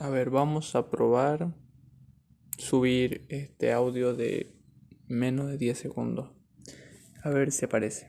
A ver, vamos a probar subir este audio de menos de 10 segundos. A ver si aparece.